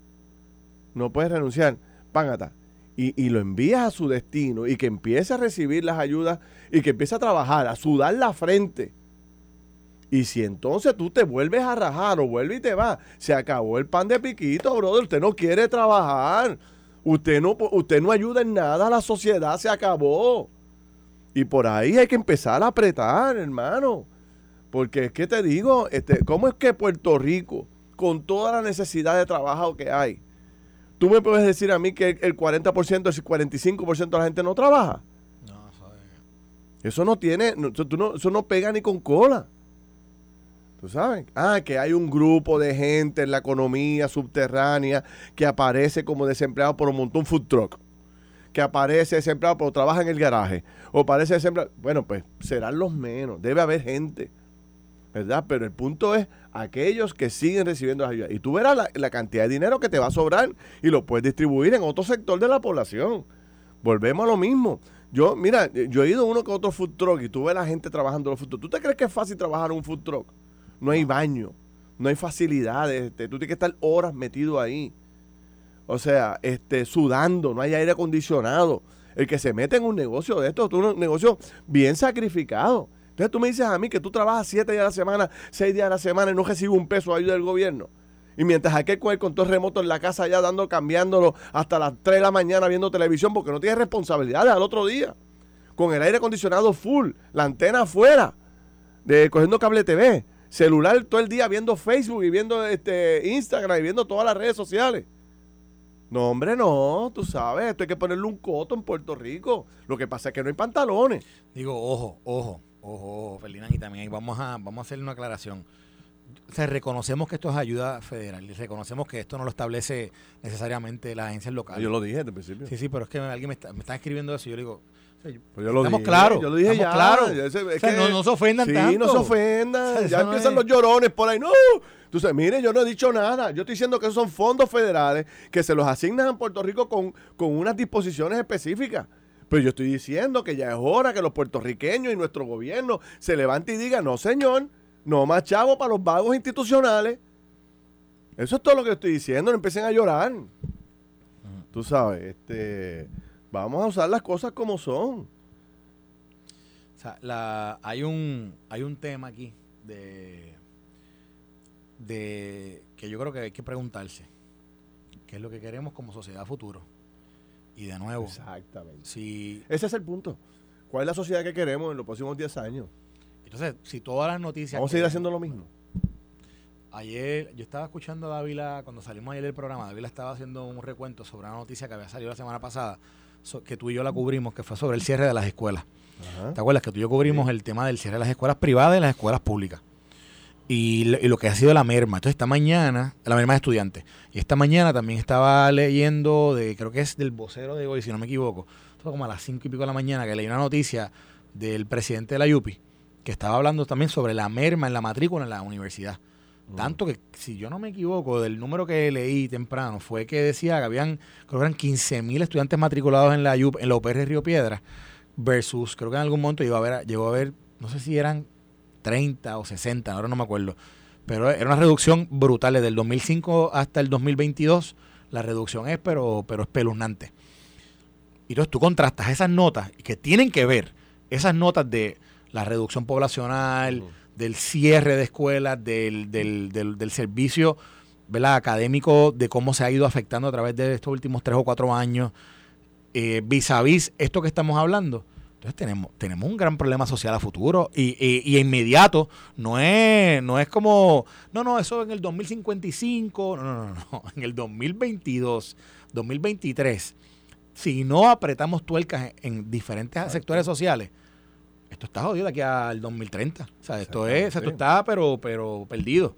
No puedes renunciar. Págata y, lo envías a su destino y que empiece a recibir las ayudas y que empiece a trabajar, a sudar la frente. Y si entonces tú te vuelves a rajar o vuelves y te vas, se acabó el pan de piquito, brother. Usted no quiere trabajar. Usted no, usted no ayuda en nada a la sociedad, se acabó. Y por ahí hay que empezar a apretar, hermano. Porque es que te digo, este, ¿cómo es que Puerto Rico, con toda la necesidad de trabajo que hay, ¿Tú me puedes decir a mí que el 40%, el 45% de la gente no trabaja? No, Eso no tiene, eso no pega ni con cola. ¿Tú sabes? Ah, que hay un grupo de gente en la economía subterránea que aparece como desempleado por un montón food truck. Que aparece desempleado pero trabaja en el garaje. O aparece desempleado. Bueno, pues serán los menos. Debe haber gente. ¿Verdad? Pero el punto es aquellos que siguen recibiendo las ayudas. Y tú verás la, cantidad de dinero que te va a sobrar y lo puedes distribuir en otro sector de la población. Volvemos a lo mismo. Yo, mira, yo he ido uno que otro food truck y tú ves la gente trabajando en los food truck. ¿Tú te crees que es fácil trabajar en un food truck? no hay baño, no hay facilidades, este, tú tienes que estar horas metido ahí. O sea, este, sudando, no hay aire acondicionado. El que se mete en un negocio de esto es un negocio bien sacrificado. Entonces tú me dices a mí que tú trabajas siete días a la semana, seis días a la semana y no recibes un peso de ayuda del gobierno. Y mientras aquel con el control remoto en la casa ya dando, cambiándolo hasta las 3 de la mañana viendo televisión porque no tiene responsabilidades al otro día. Con el aire acondicionado full, la antena afuera, de, cogiendo cable TV, celular todo el día viendo Facebook y viendo este Instagram y viendo todas las redes sociales. No, hombre, no, tú sabes, esto hay que ponerle un coto en Puerto Rico. Lo que pasa es que no hay pantalones. Digo, ojo, ojo, ojo, ojo, y también vamos a, vamos a hacer una aclaración o reconocemos que esto es ayuda federal y reconocemos que esto no lo establece necesariamente las agencias locales. Yo lo dije desde el principio. Sí, sí, pero es que alguien me está, me está escribiendo eso y yo le digo, pues yo lo estamos claros. Yo lo dije ya. Claro. no, no, se ofendan sí, tanto. no se ofendan. ya empiezan los llorones por ahí. No. Entonces, mire, yo no he dicho nada. Yo estoy diciendo que esos son fondos federales que se los asignan a Puerto Rico con, con unas disposiciones específicas. Pero yo estoy diciendo que ya es hora que los puertorriqueños y nuestro gobierno se levante y diga, no, señor, no más chavo para los vagos institucionales. Eso es todo lo que estoy diciendo. No empiecen a llorar. Tú sabes, este, vamos a usar las cosas como son. O sea, la, hay un hay un tema aquí de de que yo creo que hay que preguntarse qué es lo que queremos como sociedad futuro. Y de nuevo, exactamente. Si, Ese es el punto. ¿Cuál es la sociedad que queremos en los próximos 10 años? Entonces, si todas las noticias... Vamos a seguir haciendo lo mismo. Ayer, yo estaba escuchando a Dávila, cuando salimos ayer del programa, Dávila estaba haciendo un recuento sobre una noticia que había salido la semana pasada, que tú y yo la cubrimos, que fue sobre el cierre de las escuelas. ¿Te acuerdas que tú y yo cubrimos el tema del cierre de las escuelas privadas y las escuelas públicas? Y, lo que ha sido la merma. Entonces, esta mañana, la merma de estudiantes. Y esta mañana también estaba leyendo, de creo que es del vocero de hoy, si no me equivoco, fue como a las cinco y pico de la mañana, que leí una noticia del presidente de la YUPI, que estaba hablando también sobre la merma en la matrícula en la universidad. Tanto que, si yo no me equivoco, del número que leí temprano, fue que decía que habían, creo que eran 15 mil estudiantes matriculados en la, en la UPR Río Piedra, versus, creo que en algún momento llegó a ver, llegó a ver, no sé si eran 30 o 60, ahora no me acuerdo, pero era una reducción brutal desde el 2005 hasta el 2022. La reducción es, pero, pero espeluznante. Y entonces tú contrastas esas notas que tienen que ver, esas notas de la reducción poblacional, del cierre de escuelas, del, del, del, servicio ¿verdad? académico, de cómo se ha ido afectando a través de estos últimos tres o cuatro años, eh, vis a vis esto que estamos hablando. Entonces tenemos, tenemos un gran problema social a futuro y, y, inmediato. No es, no es como, no, no, eso en el 2055, no, no, no, no, en el 2022, 2023. Si no apretamos tuercas en diferentes sectores sociales, esto está jodido de aquí al 2030. O sea, esto es, esto está pero, pero perdido.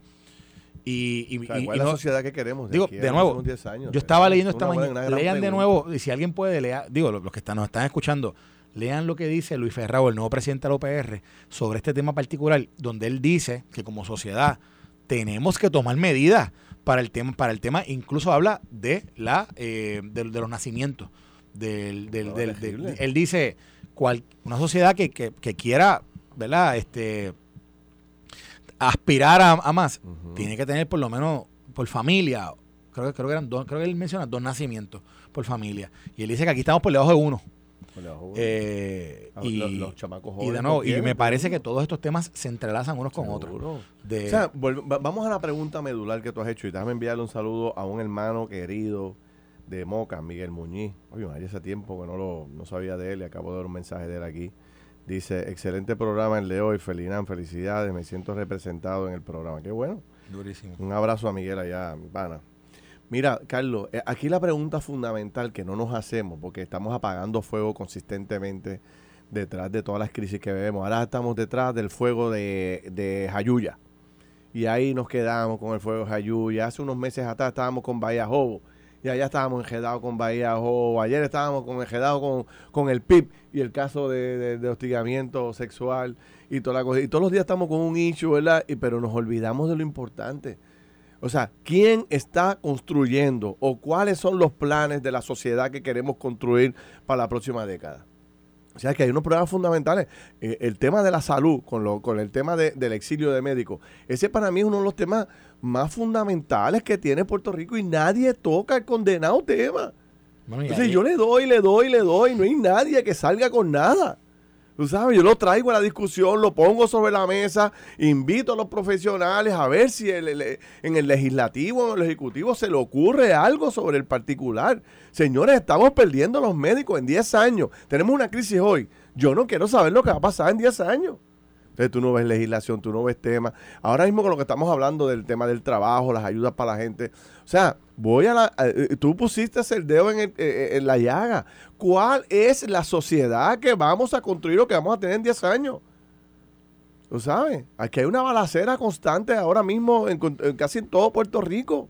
Y, y, ¿Cuál es la sociedad que queremos? digo, de nuevo, yo estaba leyendo esta mañana, lean de nuevo, y si alguien puede leer, digo, los, que están, nos están escuchando, lean lo que dice Luis Ferrao, el nuevo presidente de la OPR, sobre este tema particular, donde él dice que como sociedad tenemos que tomar medidas para el tema, para el tema, incluso habla de la eh, de, los nacimientos. Del, del, él dice una sociedad que, quiera, ¿verdad? Este, aspirar a, más, tiene que tener por lo menos por familia, creo que creo que eran dos, creo que él menciona dos nacimientos por familia. Y él dice que aquí estamos por debajo de uno. Eh, y, los, chamacos y, y me parece que todos estos temas se entrelazan unos con otros. o sea, vamos a la pregunta medular que tú has hecho y déjame enviarle un saludo a un hermano querido de Moca, Miguel Muñiz. Oye, hace tiempo que no lo no sabía de él y acabo de dar un mensaje de él aquí. Dice, excelente programa el de hoy, Felinán, felicidades, me siento representado en el programa. Qué bueno. Durísimo. Un abrazo a Miguel allá, mi pana. Mira, Carlos, eh, aquí la pregunta fundamental que no nos hacemos, porque estamos apagando fuego consistentemente detrás de todas las crisis que vemos. Ahora estamos detrás del fuego de, de Jayuya. Y ahí nos quedamos con el fuego de Jayuya. Hace unos meses atrás estábamos con Bahía Jobo y allá estábamos enjedados con Bahía o ayer estábamos con, enjedados con, con el PIB y el caso de, hostigamiento sexual y toda la cosa. Y todos los días estamos con un issue, ¿verdad? Y, pero nos olvidamos de lo importante. O sea, ¿quién está construyendo o cuáles son los planes de la sociedad que queremos construir para la próxima década? O sea que hay unos problemas fundamentales. Eh, el tema de la salud, con, lo, con el tema del exilio de médicos, ese para mí es uno de los temas más fundamentales que tiene Puerto Rico y nadie toca el condenado tema. Entonces yo le doy, le doy, le doy, no hay nadie que salga con nada. Tú sabes, yo lo traigo a la discusión, lo pongo sobre la mesa, invito a los profesionales a ver si en el legislativo o en el ejecutivo se le ocurre algo sobre el particular. Señores, estamos perdiendo a los médicos en 10 años. Tenemos una crisis hoy. Yo no quiero saber lo que va a pasar en 10 años. Tú no ves legislación, tú no ves temas. Ahora mismo con lo que estamos hablando del tema del trabajo, las ayudas para la gente. O sea, voy a la... Eh, tú pusiste el dedo en, eh, eh, en la llaga. ¿Cuál es la sociedad que vamos a construir o que vamos a tener en 10 años? ¿Tú sabes? Aquí hay una balacera constante ahora mismo en, en casi en todo Puerto Rico.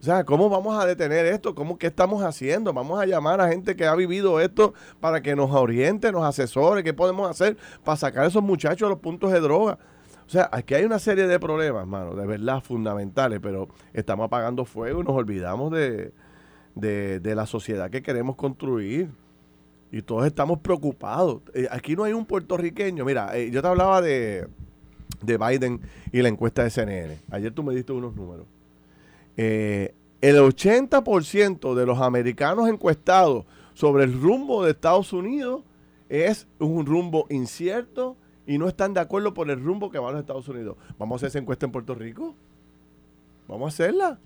O sea, ¿cómo vamos a detener esto? ¿Cómo qué estamos haciendo? Vamos a llamar a gente que ha vivido esto para que nos oriente, nos asesore, qué podemos hacer para sacar a esos muchachos de los puntos de droga. O sea, aquí hay una serie de problemas, mano, de verdad fundamentales, pero estamos apagando fuego y nos olvidamos de, la sociedad que queremos construir. Y todos estamos preocupados. Eh, aquí no hay un puertorriqueño. Mira, eh, yo te hablaba de, de Biden y la encuesta de CNN. Ayer tú me diste unos números. Eh, el 80% de los americanos encuestados sobre el rumbo de Estados Unidos es un rumbo incierto y no están de acuerdo por el rumbo que va a los Estados Unidos. ¿Vamos a hacer esa encuesta en Puerto Rico? Vamos a hacerla.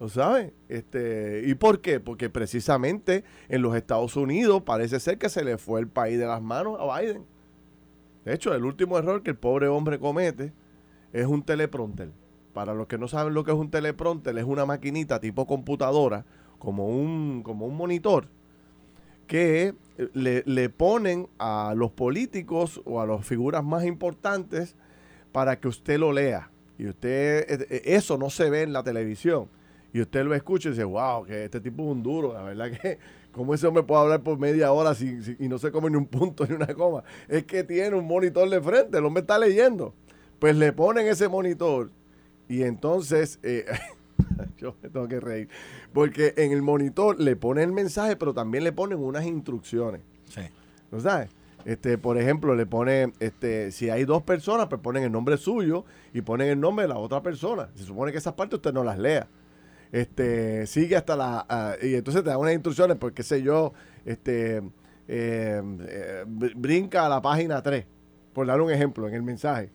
¿Lo saben? Este, ¿Y por qué? Porque precisamente en los Estados Unidos parece ser que se le fue el país de las manos a Biden. De hecho, el último error que el pobre hombre comete es un teleprompter. Para los que no saben lo que es un teleprompter, es una maquinita tipo computadora, como un, como un monitor, que le, le ponen a los políticos o a las figuras más importantes para que usted lo lea. Y usted, e, e, eso no se ve en la televisión. Y usted lo escucha y dice, wow, que este tipo es un duro. La verdad que, ¿cómo ese hombre puede hablar por media hora y no se come ni un punto ni una coma? Es que tiene un monitor de frente, el hombre está leyendo. Pues le ponen ese monitor y entonces, eh, yo me tengo que reír, porque en el monitor le ponen el mensaje, pero también le ponen unas instrucciones. Sí. ¿No sabes? Este, por ejemplo, le pone, este, si hay dos personas, pues ponen el nombre suyo y ponen el nombre de la otra persona. Se supone que esas partes usted no las lea. Este, sigue hasta la, ah, y entonces te da unas instrucciones, pues qué sé yo, este, eh, eh, brinca a la página 3, por dar un ejemplo en el mensaje.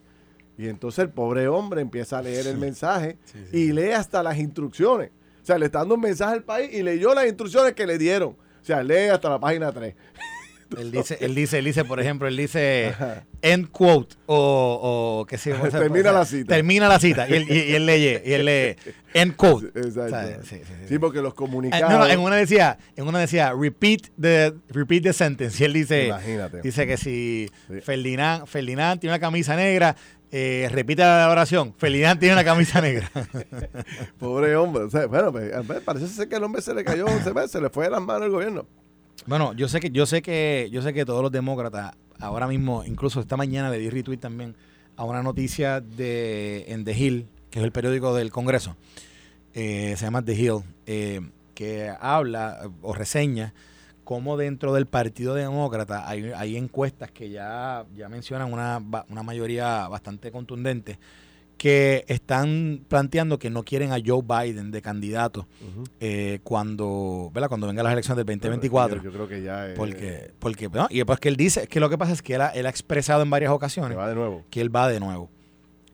Y entonces el pobre hombre empieza a leer el mensaje y lee hasta las instrucciones. O sea, le está dando un mensaje al país y leyó las instrucciones que le dieron. O sea, lee hasta la página 3. Él dice, él dice, él dice, por ejemplo, él dice end quote o, o qué sé Termina la cita. Termina la cita y él, y, él lee, y él lee end quote. Exacto. sí, porque los comunicados. en una decía, en una decía repeat the repeat the sentence y él dice, Imagínate. dice que si Ferdinand, Ferdinand tiene una camisa negra, eh, repite la oración. Ferdinand tiene una camisa negra. Pobre hombre. bueno, pues, parece ser que el hombre se le cayó, se, se le fue de las manos el gobierno. Bueno, yo sé que, yo sé que, yo sé que todos los demócratas, ahora mismo, incluso esta mañana le di retweet también a una noticia de en The Hill, que es el periódico del Congreso, eh, se llama The Hill, eh, que habla o reseña cómo dentro del Partido Demócrata hay, hay encuestas que ya, ya mencionan una, una mayoría bastante contundente que están planteando que no quieren a Joe Biden de candidato eh, cuando ¿verdad? cuando venga las elecciones del 2024. Yo, creo que ya es, porque porque no, y después que él dice que lo que pasa es que él ha, él ha expresado en varias ocasiones que va de nuevo. Que él va de nuevo.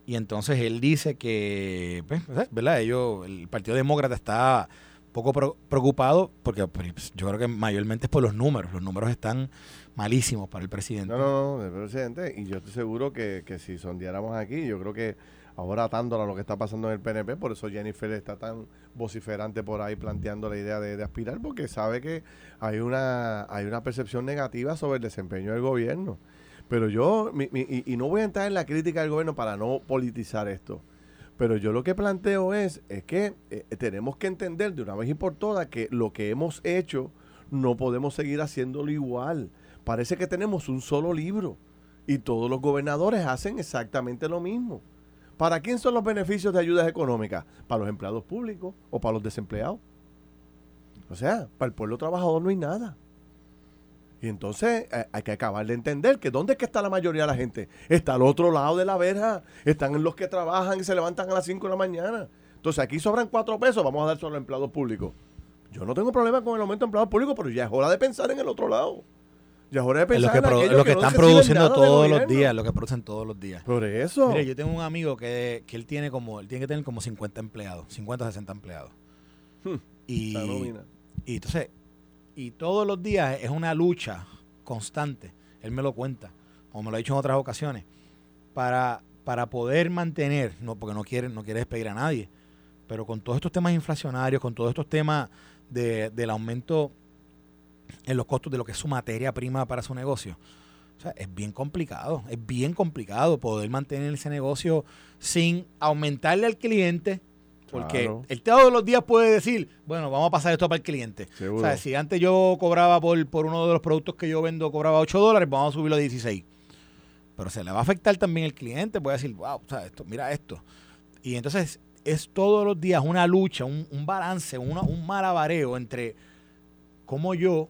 Y entonces él dice que pues, ¿verdad? Ellos el Partido Demócrata está poco preocupado porque pues, yo creo que mayormente es por los números. Los números están malísimos para el presidente. No, no, el presidente. Y yo estoy seguro que, que si sondeáramos aquí, yo creo que ahora atándola a lo que está pasando en el PNP, por eso Jennifer está tan vociferante por ahí planteando la idea de, aspirar, porque sabe que hay una, hay una percepción negativa sobre el desempeño del gobierno. Pero yo, y, no voy a entrar en la crítica del gobierno para no politizar esto, pero yo lo que planteo es, es que eh, tenemos que entender de una vez y por todas que lo que hemos hecho no podemos seguir haciéndolo igual. Parece que tenemos un solo libro y todos los gobernadores hacen exactamente lo mismo. ¿Para quién son los beneficios de ayudas económicas? ¿Para los empleados públicos o para los desempleados? O sea, para el pueblo trabajador no hay nada. Y entonces eh, hay que acabar de entender que ¿dónde es que está la mayoría de la gente? Está al otro lado de la verja. Están los que trabajan y se levantan a las 5 de la mañana. Entonces aquí sobran 4 pesos, vamos a dar solo a los empleados públicos. Yo no tengo problema con el aumento de empleados públicos, pero ya es hora de pensar en el otro lado. Ya es hora de pensar lo que, en lo que, que no están produciendo todos los días, lo que producen todos los días. Por eso. Mire, yo tengo un amigo que, que él tiene como, él tiene que tener como 50 empleados, 50 o 60 empleados. Hmm, y, la y entonces, y todos los días es una lucha constante. Él me lo cuenta, como me lo ha dicho en otras ocasiones, para, para poder mantener, no, porque no quiere, no quiere despedir a nadie, pero con todos estos temas inflacionarios, con todos estos temas de, del aumento en los costos de lo que es su materia prima para su negocio. O sea, es bien complicado, es bien complicado poder mantener ese negocio sin aumentarle al cliente, porque Claro. él todos los días puede decir, bueno, vamos a pasar esto para el cliente. Seguro. O sea, si antes yo cobraba por, por uno de los productos que yo vendo, cobraba 8 dólares, vamos a subirlo a 16. Pero se le va a afectar también el cliente, puede decir, wow, o sea, esto, mira esto. Y entonces es todos los días una lucha, un, un balance, una- un malabareo entre cómo yo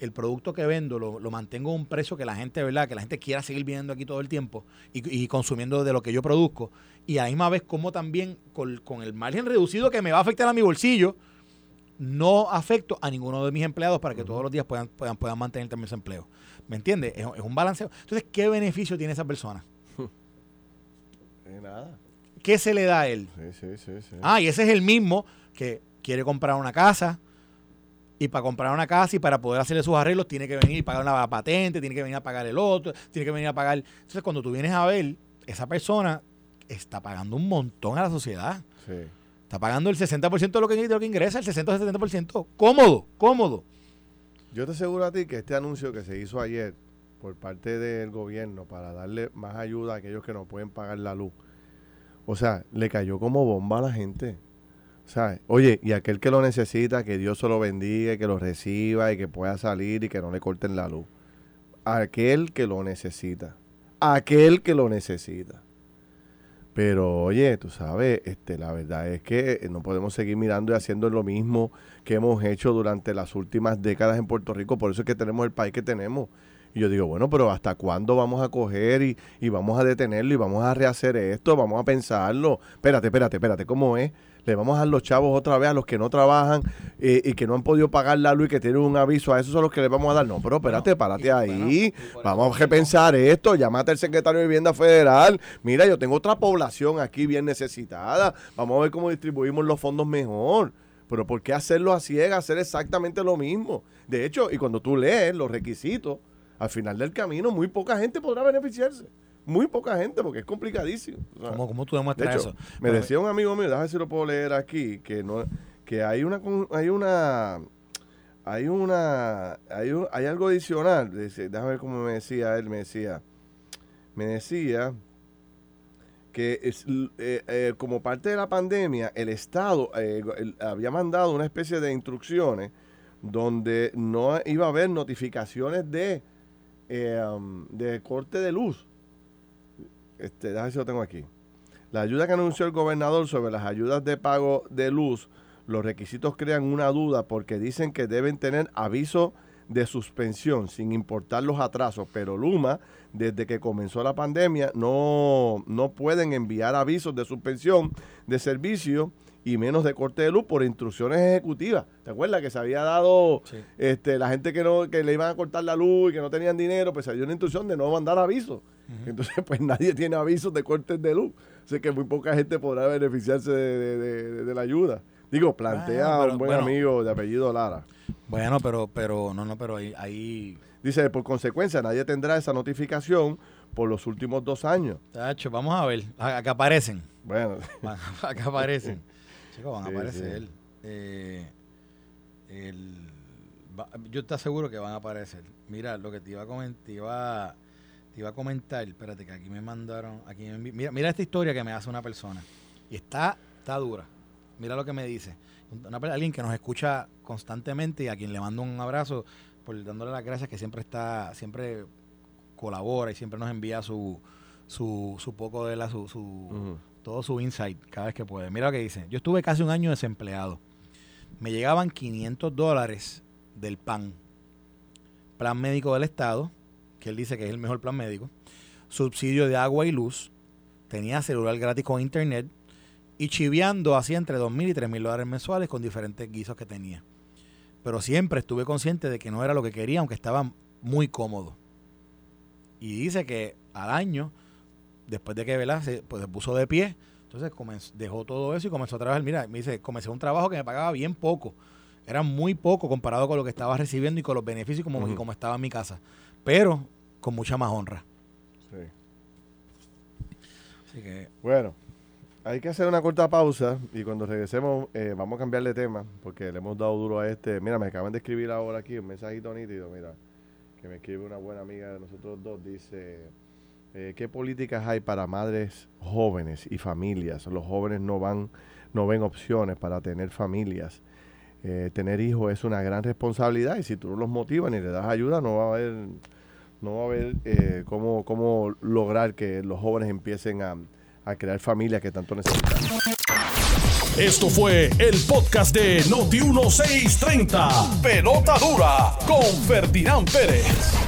el producto que vendo lo, lo mantengo a un precio que la gente, ¿verdad? Que la gente quiera seguir viendo aquí todo el tiempo y, y consumiendo de lo que yo produzco. Y a la misma vez, como también con, con el margen reducido que me va a afectar a mi bolsillo, no afecto a ninguno de mis empleados para que todos los días puedan, puedan, puedan mantener también su empleo. ¿Me entiendes? Es, es un balanceo. Entonces, ¿qué beneficio tiene esa persona? Nada. ¿Qué se le da a él? Sí, sí, sí, sí. Ah, y ese es el mismo que quiere comprar una casa. Y para comprar una casa y para poder hacerle sus arreglos, tiene que venir y pagar una patente, tiene que venir a pagar el otro, tiene que venir a pagar. Entonces, cuando tú vienes a ver, esa persona está pagando un montón a la sociedad. Sí. Está pagando el 60% de lo, que, de lo que ingresa, el 60 o 70%. Cómodo, cómodo. Yo te aseguro a ti que este anuncio que se hizo ayer por parte del gobierno para darle más ayuda a aquellos que no pueden pagar la luz, o sea, le cayó como bomba a la gente. O sea, oye, y aquel que lo necesita, que Dios se lo bendiga, y que lo reciba y que pueda salir y que no le corten la luz. Aquel que lo necesita. Aquel que lo necesita. Pero oye, tú sabes, este, la verdad es que no podemos seguir mirando y haciendo lo mismo que hemos hecho durante las últimas décadas en Puerto Rico. Por eso es que tenemos el país que tenemos. Y yo digo, bueno, pero ¿hasta cuándo vamos a coger y, y vamos a detenerlo y vamos a rehacer esto? Vamos a pensarlo. Espérate, espérate, espérate, ¿cómo es? Le vamos a dar los chavos otra vez a los que no trabajan eh, y que no han podido pagar la luz y que tienen un aviso. A esos son los que les vamos a dar. No, pero espérate, párate ahí. vamos a repensar esto. Llámate al secretario de Vivienda Federal. Mira, yo tengo otra población aquí bien necesitada. Vamos a ver cómo distribuimos los fondos mejor. Pero ¿por qué hacerlo a ciegas? Hacer exactamente lo mismo. De hecho, y cuando tú lees los requisitos, al final del camino, muy poca gente podrá beneficiarse. Muy poca gente, porque es complicadísimo. O sea, ¿Cómo, cómo tú de demuestras hecho, eso? me Pero- decía un amigo mío, déjame si lo puedo leer aquí, que no, que hay una, hay una, hay una, hay, un- hay algo adicional. Déjame ver cómo me decía él, me decía, me decía que es, eh, eh, como parte de la pandemia, el Estado eh, el- había mandado una especie de instrucciones donde no iba a haber notificaciones de, eh, um, de corte de luz. Este, déjame si lo tengo aquí. La ayuda que anunció el gobernador sobre las ayudas de pago de luz, los requisitos crean una duda porque dicen que deben tener aviso de suspensión sin importar los atrasos, pero Luma, desde que comenzó la pandemia, no, no pueden enviar avisos de suspensión de servicio y menos de corte de luz por instrucciones ejecutivas. ¿Te acuerdas que se había dado Sí. este, la gente que no que le iban a cortar la luz y que no tenían dinero, pues se dio una instrucción de no mandar avisos. Entonces, pues nadie tiene avisos de cortes de luz. Así que muy poca gente podrá beneficiarse de, de- de- de la ayuda. Digo, plantea pero, un buen bueno. amigo de apellido Lara. Bueno, pero, pero, no, no, pero ahí, ahí Dice, por consecuencia, nadie tendrá esa notificación por los últimos dos años. tacho, vamos a ver, a- acá aparecen. Bueno, acá aparecen. Van a aparecer. sí. Eh, el- va- yo te aseguro que van a aparecer. Mira, lo que te iba a comentar, te iba, te iba a comentar, espérate, que aquí me mandaron, aquí me envi- mira, mira esta historia que me hace una persona. Y está, está dura. Mira lo que me dice. Una, alguien que nos escucha constantemente y a quien le mando un abrazo por dándole las gracias que siempre está, siempre colabora y siempre nos envía su, su, su poco de la, su, su. Todo su insight cada vez que puede. Mira lo que dice. Yo estuve casi un año desempleado. Me llegaban 500 dólares del PAN. plan médico del Estado, que él dice que es el mejor plan médico, subsidio de agua y luz, tenía celular gratis con internet y chiviando hacía entre 2.000 y 3.000 dólares mensuales con diferentes guisos que tenía. Pero siempre estuve consciente de que no era lo que quería, aunque estaba muy cómodo. Y dice que al año, después de que ¿verdad? Se, pues, se puso de pie, entonces comenzó, dejó todo eso y comenzó a trabajar. Mira, me dice, comencé un trabajo que me pagaba bien poco. Era muy poco comparado con lo que estaba recibiendo y con los beneficios como, y como estaba en mi casa. Pero con mucha más honra. Sí. Así que... Bueno, hay que hacer una corta pausa y cuando regresemos eh, vamos a cambiar de tema porque le hemos dado duro a este. Mira, me acaban de escribir ahora aquí un mensajito nítido, mira, que me escribe una buena amiga de nosotros dos. Dice, eh, ¿qué políticas hay para madres jóvenes y familias? Los jóvenes no van, no ven opciones para tener familias. Eh, tener hijos es una gran responsabilidad y si tú no los motivas ni le das ayuda, no va a haber, no va a haber cómo, cómo lograr que los jóvenes empiecen a a crear familia que tanto necesitan. Esto fue el podcast de Noti1630. Pelota dura con Ferdinand Pérez.